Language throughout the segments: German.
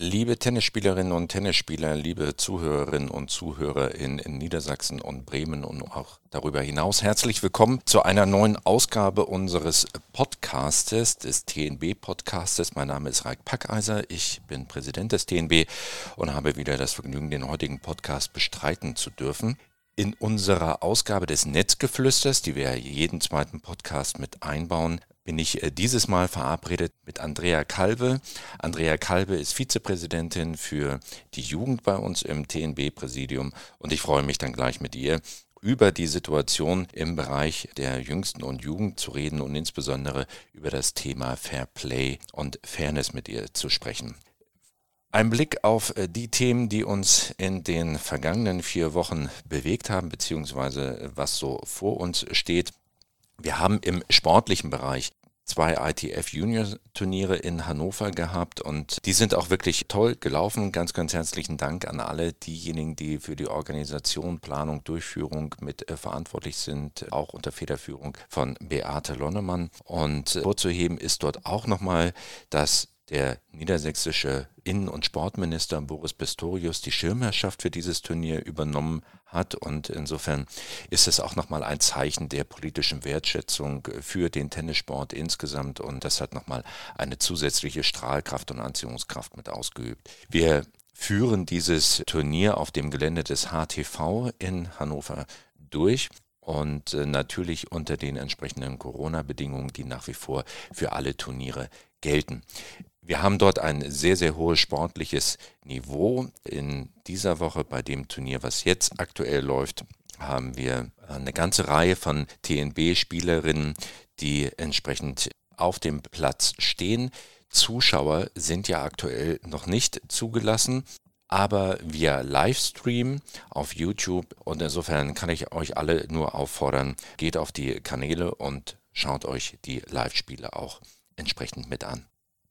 Liebe Tennisspielerinnen und Tennisspieler, liebe Zuhörerinnen und Zuhörer in, in, Niedersachsen und Bremen und auch darüber hinaus, herzlich willkommen zu einer neuen Ausgabe unseres Podcastes, des TNB-Podcastes. Mein Name ist Raik Packeiser, ich bin Präsident des TNB und habe wieder das Vergnügen, den heutigen Podcast bestreiten zu dürfen. In unserer Ausgabe des Netzgeflüsters, die wir jeden zweiten Podcast mit einbauen, bin ich äh, dieses Mal verabredet mit Andrea Kalbe. Andrea Kalbe ist Vizepräsidentin für die Jugend bei uns im TNB-Präsidium und ich freue mich dann gleich mit ihr über die Situation im Bereich der Jüngsten und Jugend zu reden und insbesondere über das Thema Fair Play und Fairness mit ihr zu sprechen. Ein Blick auf äh, die Themen, die uns in den vergangenen vier Wochen bewegt haben, beziehungsweise was so vor uns steht. Wir haben im sportlichen Bereich zwei ITF Junior Turniere in Hannover gehabt und die sind auch wirklich toll gelaufen. Ganz, ganz herzlichen Dank an alle diejenigen, die für die Organisation, Planung, Durchführung mit äh, verantwortlich sind, auch unter Federführung von Beate Lonnemann. Und äh, vorzuheben ist dort auch nochmal, dass der niedersächsische Innen- und Sportminister Boris Pistorius die Schirmherrschaft für dieses Turnier übernommen hat. Und insofern ist es auch nochmal ein Zeichen der politischen Wertschätzung für den Tennissport insgesamt. Und das hat nochmal eine zusätzliche Strahlkraft und Anziehungskraft mit ausgeübt. Wir führen dieses Turnier auf dem Gelände des HTV in Hannover durch und äh, natürlich unter den entsprechenden Corona-Bedingungen, die nach wie vor für alle Turniere gelten. Wir haben dort ein sehr, sehr hohes sportliches Niveau. In dieser Woche bei dem Turnier, was jetzt aktuell läuft, haben wir eine ganze Reihe von TNB-Spielerinnen, die entsprechend auf dem Platz stehen. Zuschauer sind ja aktuell noch nicht zugelassen, aber via Livestream auf YouTube. Und insofern kann ich euch alle nur auffordern, geht auf die Kanäle und schaut euch die Live-Spiele auch entsprechend mit an.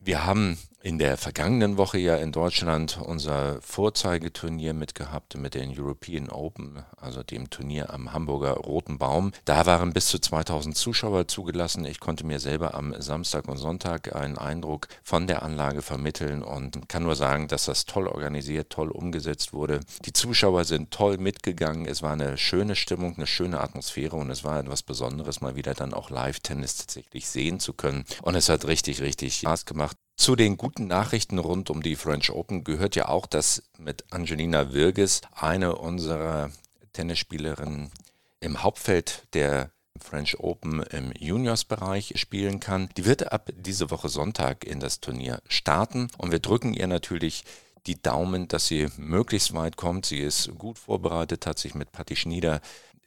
Wir haben in der vergangenen Woche ja in Deutschland unser Vorzeigeturnier mitgehabt mit den European Open, also dem Turnier am Hamburger Roten Baum. Da waren bis zu 2000 Zuschauer zugelassen. Ich konnte mir selber am Samstag und Sonntag einen Eindruck von der Anlage vermitteln und kann nur sagen, dass das toll organisiert, toll umgesetzt wurde. Die Zuschauer sind toll mitgegangen. Es war eine schöne Stimmung, eine schöne Atmosphäre und es war etwas Besonderes, mal wieder dann auch Live-Tennis tatsächlich sehen zu können. Und es hat richtig, richtig Spaß gemacht. Zu den guten Nachrichten rund um die French Open gehört ja auch, dass mit Angelina Wirges eine unserer Tennisspielerinnen im Hauptfeld der French Open im Juniors-Bereich spielen kann. Die wird ab diese Woche Sonntag in das Turnier starten und wir drücken ihr natürlich die Daumen, dass sie möglichst weit kommt. Sie ist gut vorbereitet, hat sich mit Patti Schnieder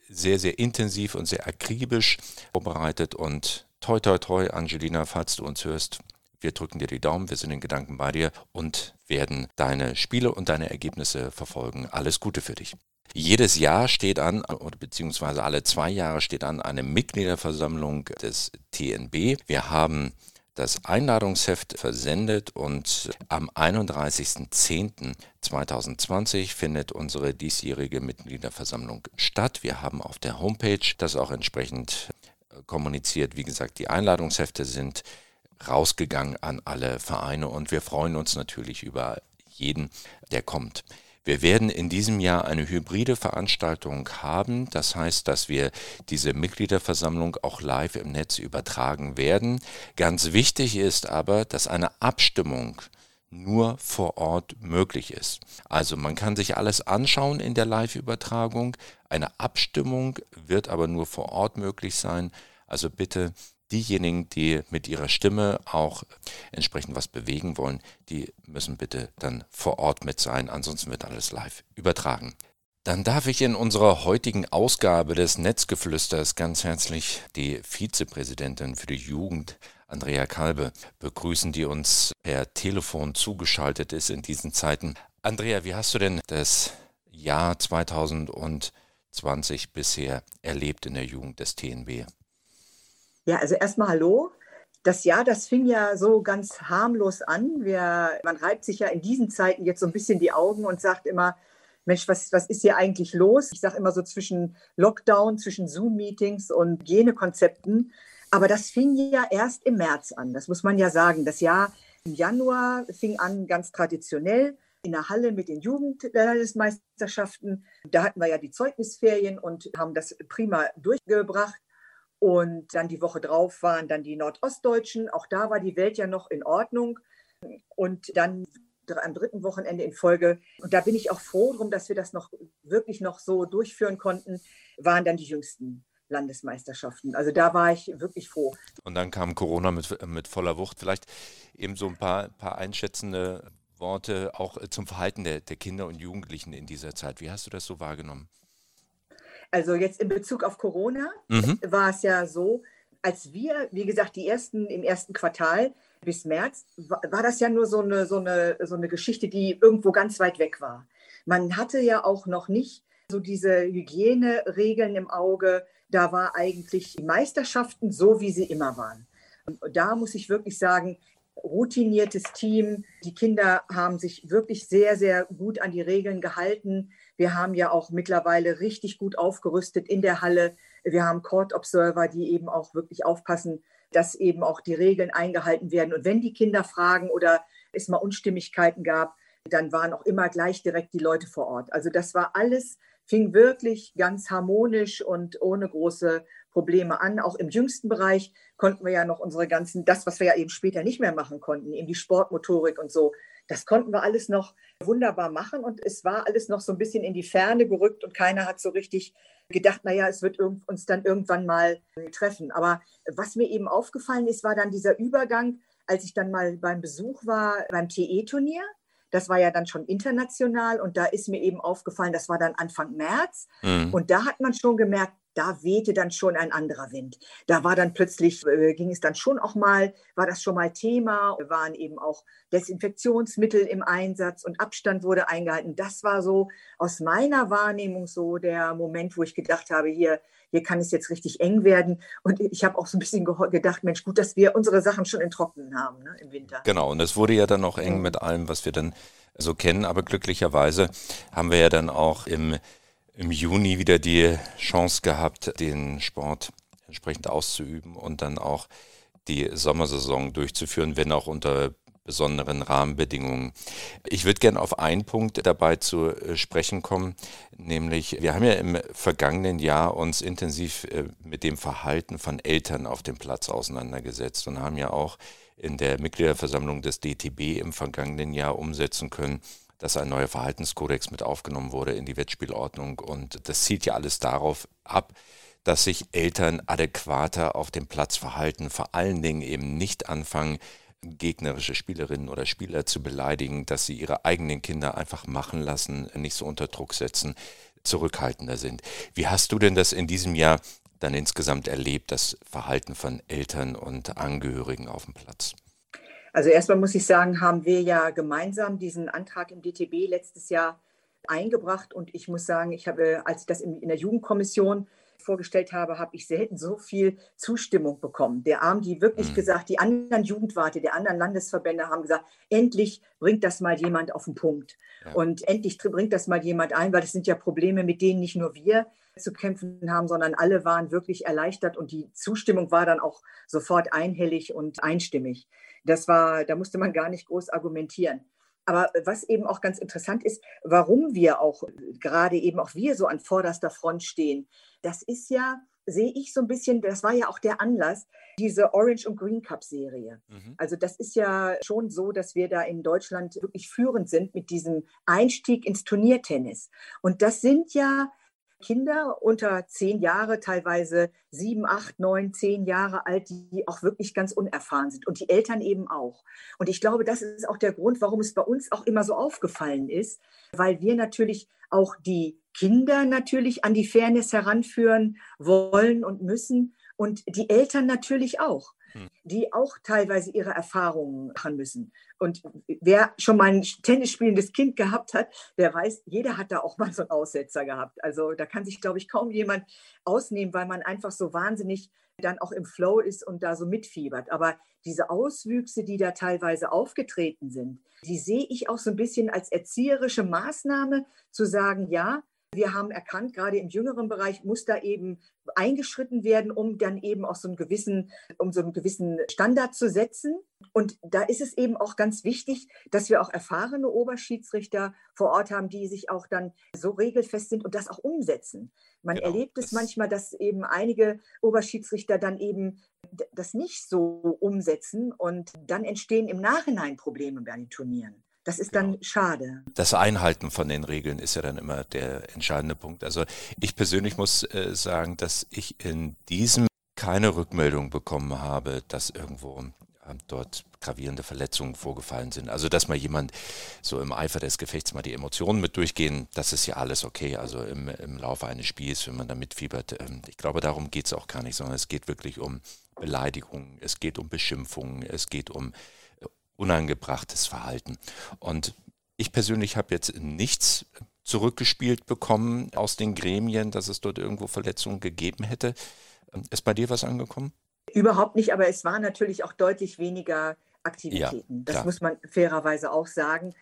sehr, sehr intensiv und sehr akribisch vorbereitet und toi, toi, toi, Angelina, falls du uns hörst, wir drücken dir die Daumen, wir sind in Gedanken bei dir und werden deine Spiele und deine Ergebnisse verfolgen. Alles Gute für dich. Jedes Jahr steht an, beziehungsweise alle zwei Jahre steht an, eine Mitgliederversammlung des TNB. Wir haben das Einladungsheft versendet und am 31.10.2020 findet unsere diesjährige Mitgliederversammlung statt. Wir haben auf der Homepage das auch entsprechend kommuniziert. Wie gesagt, die Einladungshefte sind rausgegangen an alle Vereine und wir freuen uns natürlich über jeden, der kommt. Wir werden in diesem Jahr eine hybride Veranstaltung haben. Das heißt, dass wir diese Mitgliederversammlung auch live im Netz übertragen werden. Ganz wichtig ist aber, dass eine Abstimmung nur vor Ort möglich ist. Also man kann sich alles anschauen in der Live-Übertragung. Eine Abstimmung wird aber nur vor Ort möglich sein. Also bitte diejenigen, die mit ihrer Stimme auch entsprechend was bewegen wollen, die müssen bitte dann vor Ort mit sein, ansonsten wird alles live übertragen. Dann darf ich in unserer heutigen Ausgabe des Netzgeflüsters ganz herzlich die Vizepräsidentin für die Jugend, Andrea Kalbe, begrüßen, die uns per Telefon zugeschaltet ist in diesen Zeiten. Andrea, wie hast du denn das Jahr 2020 bisher erlebt in der Jugend des TNB? Ja, also erstmal Hallo. Das Jahr, das fing ja so ganz harmlos an. Wir, man reibt sich ja in diesen Zeiten jetzt so ein bisschen die Augen und sagt immer, Mensch, was, was ist hier eigentlich los? Ich sage immer so zwischen Lockdown, zwischen Zoom-Meetings und Hygienekonzepten. Aber das fing ja erst im März an, das muss man ja sagen. Das Jahr Im Januar fing an ganz traditionell in der Halle mit den Jugendlandesmeisterschaften. Da hatten wir ja die Zeugnisferien und haben das prima durchgebracht. Und dann die Woche drauf waren dann die Nordostdeutschen. Auch da war die Welt ja noch in Ordnung. Und dann am dritten Wochenende in Folge, und da bin ich auch froh drum, dass wir das noch wirklich noch so durchführen konnten, waren dann die jüngsten Landesmeisterschaften. Also da war ich wirklich froh. Und dann kam Corona mit, mit voller Wucht. Vielleicht eben so ein paar, paar einschätzende Worte auch zum Verhalten der, der Kinder und Jugendlichen in dieser Zeit. Wie hast du das so wahrgenommen? Also jetzt in Bezug auf Corona mhm. war es ja so, als wir, wie gesagt, die ersten im ersten Quartal bis März, war, war das ja nur so eine, so, eine, so eine Geschichte, die irgendwo ganz weit weg war. Man hatte ja auch noch nicht so diese Hygieneregeln im Auge. Da war eigentlich die Meisterschaften so, wie sie immer waren. Und da muss ich wirklich sagen, routiniertes Team. Die Kinder haben sich wirklich sehr, sehr gut an die Regeln gehalten. Wir haben ja auch mittlerweile richtig gut aufgerüstet in der Halle. Wir haben Court Observer, die eben auch wirklich aufpassen, dass eben auch die Regeln eingehalten werden. Und wenn die Kinder fragen oder es mal Unstimmigkeiten gab, dann waren auch immer gleich direkt die Leute vor Ort. Also das war alles, fing wirklich ganz harmonisch und ohne große Probleme an. Auch im jüngsten Bereich konnten wir ja noch unsere ganzen, das, was wir ja eben später nicht mehr machen konnten, eben die Sportmotorik und so, das konnten wir alles noch wunderbar machen und es war alles noch so ein bisschen in die Ferne gerückt und keiner hat so richtig gedacht, naja, es wird uns dann irgendwann mal treffen. Aber was mir eben aufgefallen ist, war dann dieser Übergang, als ich dann mal beim Besuch war beim TE-Turnier. Das war ja dann schon international und da ist mir eben aufgefallen, das war dann Anfang März. Mhm. Und da hat man schon gemerkt, da wehte dann schon ein anderer Wind. Da war dann plötzlich, äh, ging es dann schon auch mal, war das schon mal Thema, waren eben auch Desinfektionsmittel im Einsatz und Abstand wurde eingehalten. Das war so aus meiner Wahrnehmung so der Moment, wo ich gedacht habe, hier, hier kann es jetzt richtig eng werden. Und ich habe auch so ein bisschen gedacht, Mensch, gut, dass wir unsere Sachen schon in Trocknen haben ne, im Winter. Genau, und es wurde ja dann auch eng mit allem, was wir dann so kennen. Aber glücklicherweise haben wir ja dann auch im im Juni wieder die Chance gehabt, den Sport entsprechend auszuüben und dann auch die Sommersaison durchzuführen, wenn auch unter besonderen Rahmenbedingungen. Ich würde gerne auf einen Punkt dabei zu äh, sprechen kommen, nämlich wir haben ja im vergangenen Jahr uns intensiv äh, mit dem Verhalten von Eltern auf dem Platz auseinandergesetzt und haben ja auch in der Mitgliederversammlung des DTB im vergangenen Jahr umsetzen können, dass ein neuer Verhaltenskodex mit aufgenommen wurde in die Wettspielordnung. Und das zielt ja alles darauf ab, dass sich Eltern adäquater auf dem Platz verhalten, vor allen Dingen eben nicht anfangen, gegnerische Spielerinnen oder Spieler zu beleidigen, dass sie ihre eigenen Kinder einfach machen lassen, nicht so unter Druck setzen, zurückhaltender sind. Wie hast du denn das in diesem Jahr dann insgesamt erlebt, das Verhalten von Eltern und Angehörigen auf dem Platz? Also erstmal muss ich sagen, haben wir ja gemeinsam diesen Antrag im DTB letztes Jahr eingebracht und ich muss sagen, ich habe, als ich das in, in der Jugendkommission vorgestellt habe, habe ich selten so viel Zustimmung bekommen. Der haben die wirklich mhm. gesagt, die anderen Jugendwarte der anderen Landesverbände haben gesagt, endlich bringt das mal jemand auf den Punkt. Ja. Und endlich bringt das mal jemand ein, weil das sind ja Probleme, mit denen nicht nur wir zu kämpfen haben, sondern alle waren wirklich erleichtert und die Zustimmung war dann auch sofort einhellig und einstimmig. Das war, da musste man gar nicht groß argumentieren. Aber was eben auch ganz interessant ist, warum wir auch, gerade eben auch wir so an vorderster Front stehen, das ist ja, sehe ich so ein bisschen, das war ja auch der Anlass, diese Orange und Green Cup Serie. Mhm. Also das ist ja schon so, dass wir da in Deutschland wirklich führend sind mit diesem Einstieg ins Turniertennis. Und das sind ja Kinder unter zehn Jahre, teilweise sieben, acht, neun, zehn Jahre alt, die auch wirklich ganz unerfahren sind und die Eltern eben auch. Und ich glaube, das ist auch der Grund, warum es bei uns auch immer so aufgefallen ist, weil wir natürlich auch die Kinder natürlich an die Fairness heranführen wollen und müssen und die Eltern natürlich auch. Hm. die auch teilweise ihre Erfahrungen machen müssen. Und wer schon mal ein Tennis spielendes Kind gehabt hat, der weiß, jeder hat da auch mal so einen Aussetzer gehabt. Also da kann sich, glaube ich, kaum jemand ausnehmen, weil man einfach so wahnsinnig dann auch im Flow ist und da so mitfiebert. Aber diese Auswüchse, die da teilweise aufgetreten sind, die sehe ich auch so ein bisschen als erzieherische Maßnahme, zu sagen, ja, Wir haben erkannt, gerade im jüngeren Bereich muss da eben eingeschritten werden, um dann eben auch so einen gewissen, um so einen gewissen Standard zu setzen. Und da ist es eben auch ganz wichtig, dass wir auch erfahrene Oberschiedsrichter vor Ort haben, die sich auch dann so regelfest sind und das auch umsetzen. Man genau, erlebt es manchmal, dass eben einige Oberschiedsrichter dann eben das nicht so umsetzen und dann entstehen im Nachhinein Probleme bei den Turnieren. Das ist dann genau. schade. Das Einhalten von den Regeln ist ja dann immer der entscheidende Punkt. Also ich persönlich muss äh, sagen, dass ich in diesem keine Rückmeldung bekommen habe, dass irgendwo äh, dort gravierende Verletzungen vorgefallen sind. Also dass mal jemand so im Eifer des Gefechts mal die Emotionen mit durchgehen, das ist ja alles okay. Also im, im Laufe eines Spiels, wenn man da mitfiebert, ähm, ich glaube, darum geht es auch gar nicht, sondern es geht wirklich um Beleidigungen, es geht um Beschimpfungen, es geht um unangebrachtes Verhalten. Und ich persönlich habe jetzt nichts zurückgespielt bekommen aus den Gremien, dass es dort irgendwo Verletzungen gegeben hätte. Ist bei dir was angekommen? Überhaupt nicht, aber es war natürlich auch deutlich weniger Aktivitäten. Ja, das muss man fairerweise auch sagen.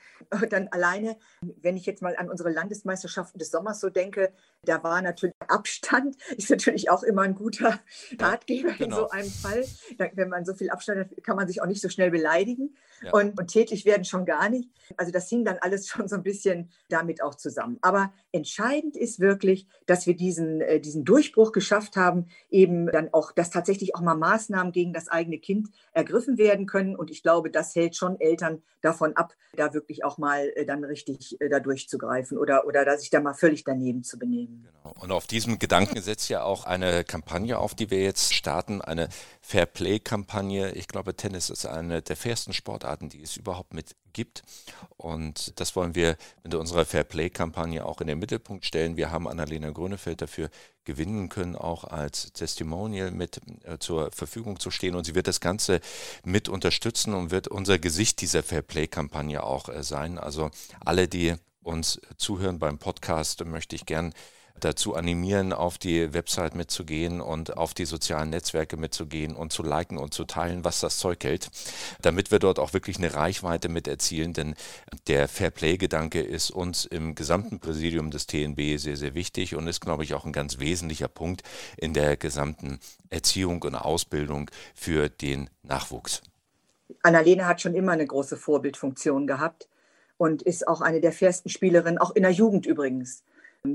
Dann alleine, wenn ich jetzt mal an unsere Landesmeisterschaften des Sommers so denke, da war natürlich Abstand, ist natürlich auch immer ein guter Ratgeber genau. in so einem Fall. Wenn man so viel Abstand hat, kann man sich auch nicht so schnell beleidigen. Ja. Und, und tätig werden schon gar nicht. Also das hing dann alles schon so ein bisschen damit auch zusammen. Aber entscheidend ist wirklich, dass wir diesen, äh, diesen Durchbruch geschafft haben, eben dann auch, dass tatsächlich auch mal Maßnahmen gegen das eigene Kind ergriffen werden können. Und ich glaube, das hält schon Eltern davon ab, da wirklich auch mal äh, dann richtig äh, da durchzugreifen oder, oder da sich da mal völlig daneben zu benehmen. Genau. Und auf diesem Gedanken setzt ja auch eine Kampagne auf, die wir jetzt starten, eine Fair Play-Kampagne. Ich glaube, Tennis ist eine der fairsten Sportarten, die es überhaupt mit gibt. Und das wollen wir mit unserer Fair Play-Kampagne auch in den Mittelpunkt stellen. Wir haben Annalena Grönefeld dafür gewinnen können, auch als Testimonial mit äh, zur Verfügung zu stehen. Und sie wird das Ganze mit unterstützen und wird unser Gesicht dieser Fair Play-Kampagne auch äh, sein. Also alle, die uns zuhören beim Podcast, möchte ich gern dazu animieren, auf die Website mitzugehen und auf die sozialen Netzwerke mitzugehen und zu liken und zu teilen, was das Zeug hält, damit wir dort auch wirklich eine Reichweite mit erzielen, denn der Fairplay-Gedanke ist uns im gesamten Präsidium des TNB sehr, sehr wichtig und ist, glaube ich, auch ein ganz wesentlicher Punkt in der gesamten Erziehung und Ausbildung für den Nachwuchs. Annalena hat schon immer eine große Vorbildfunktion gehabt und ist auch eine der fairsten Spielerinnen, auch in der Jugend übrigens.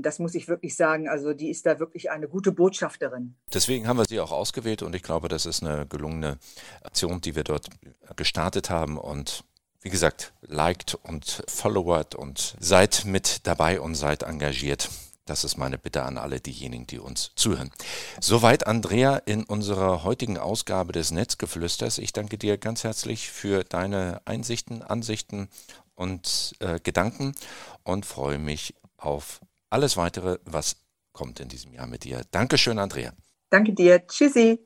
Das muss ich wirklich sagen. Also die ist da wirklich eine gute Botschafterin. Deswegen haben wir sie auch ausgewählt und ich glaube, das ist eine gelungene Aktion, die wir dort gestartet haben und wie gesagt, liked und followert und seid mit dabei und seid engagiert. Das ist meine Bitte an alle diejenigen, die uns zuhören. Soweit Andrea in unserer heutigen Ausgabe des Netzgeflüsters. Ich danke dir ganz herzlich für deine Einsichten, Ansichten und äh, Gedanken und freue mich auf alles weitere, was kommt in diesem Jahr mit dir. Dankeschön, Andrea. Danke dir. Tschüssi.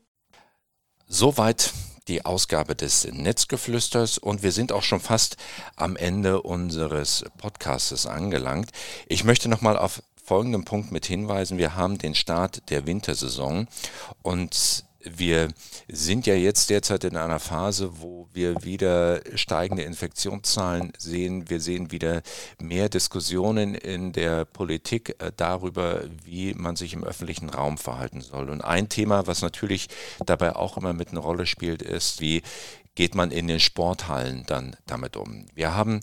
Soweit die Ausgabe des Netzgeflüsters und wir sind auch schon fast am Ende unseres Podcastes angelangt. Ich möchte nochmal auf folgenden Punkt mit hinweisen. Wir haben den Start der Wintersaison und wir sind ja jetzt derzeit in einer Phase, wo wir wieder steigende Infektionszahlen sehen. Wir sehen wieder mehr Diskussionen in der Politik äh, darüber, wie man sich im öffentlichen Raum verhalten soll. Und ein Thema, was natürlich dabei auch immer mit einer Rolle spielt, ist, wie geht man in den Sporthallen dann damit um. Wir haben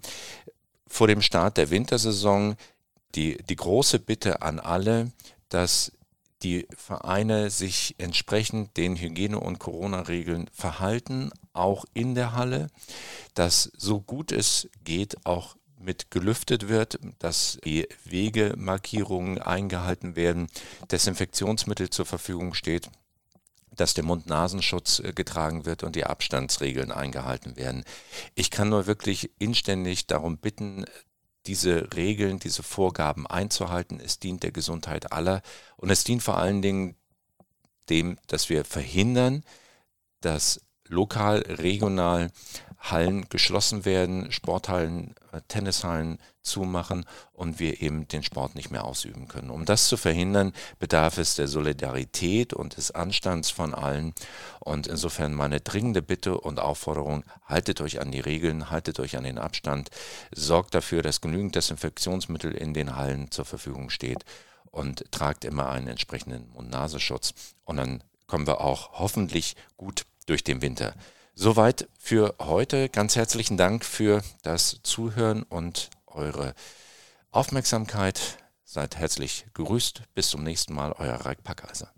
vor dem Start der Wintersaison die, die große Bitte an alle, dass die Vereine sich entsprechend den Hygiene- und Corona-Regeln verhalten, auch in der Halle, dass so gut es geht auch mit gelüftet wird, dass die Wegemarkierungen eingehalten werden, Desinfektionsmittel zur Verfügung steht, dass der Mund-Nasenschutz äh, getragen wird und die Abstandsregeln eingehalten werden. Ich kann nur wirklich inständig darum bitten, diese Regeln, diese Vorgaben einzuhalten. Es dient der Gesundheit aller und es dient vor allen Dingen dem, dass wir verhindern, dass lokal, regional Hallen geschlossen werden, Sporthallen, äh, Tennishallen zumachen und wir eben den Sport nicht mehr ausüben können. Um das zu verhindern, bedarf es der Solidarität und des Anstands von allen. Und insofern meine dringende Bitte und Aufforderung, haltet euch an die Regeln, haltet euch an den Abstand, sorgt dafür, dass genügend Desinfektionsmittel in den Hallen zur Verfügung steht und tragt immer einen entsprechenden Mund-Nasenschutz. Und dann kommen wir auch hoffentlich gut durch den Winter. Soweit für heute. Ganz herzlichen Dank für das Zuhören und eure Aufmerksamkeit. Seid herzlich grüßt. Bis zum nächsten Mal, euer Reik Packheiser.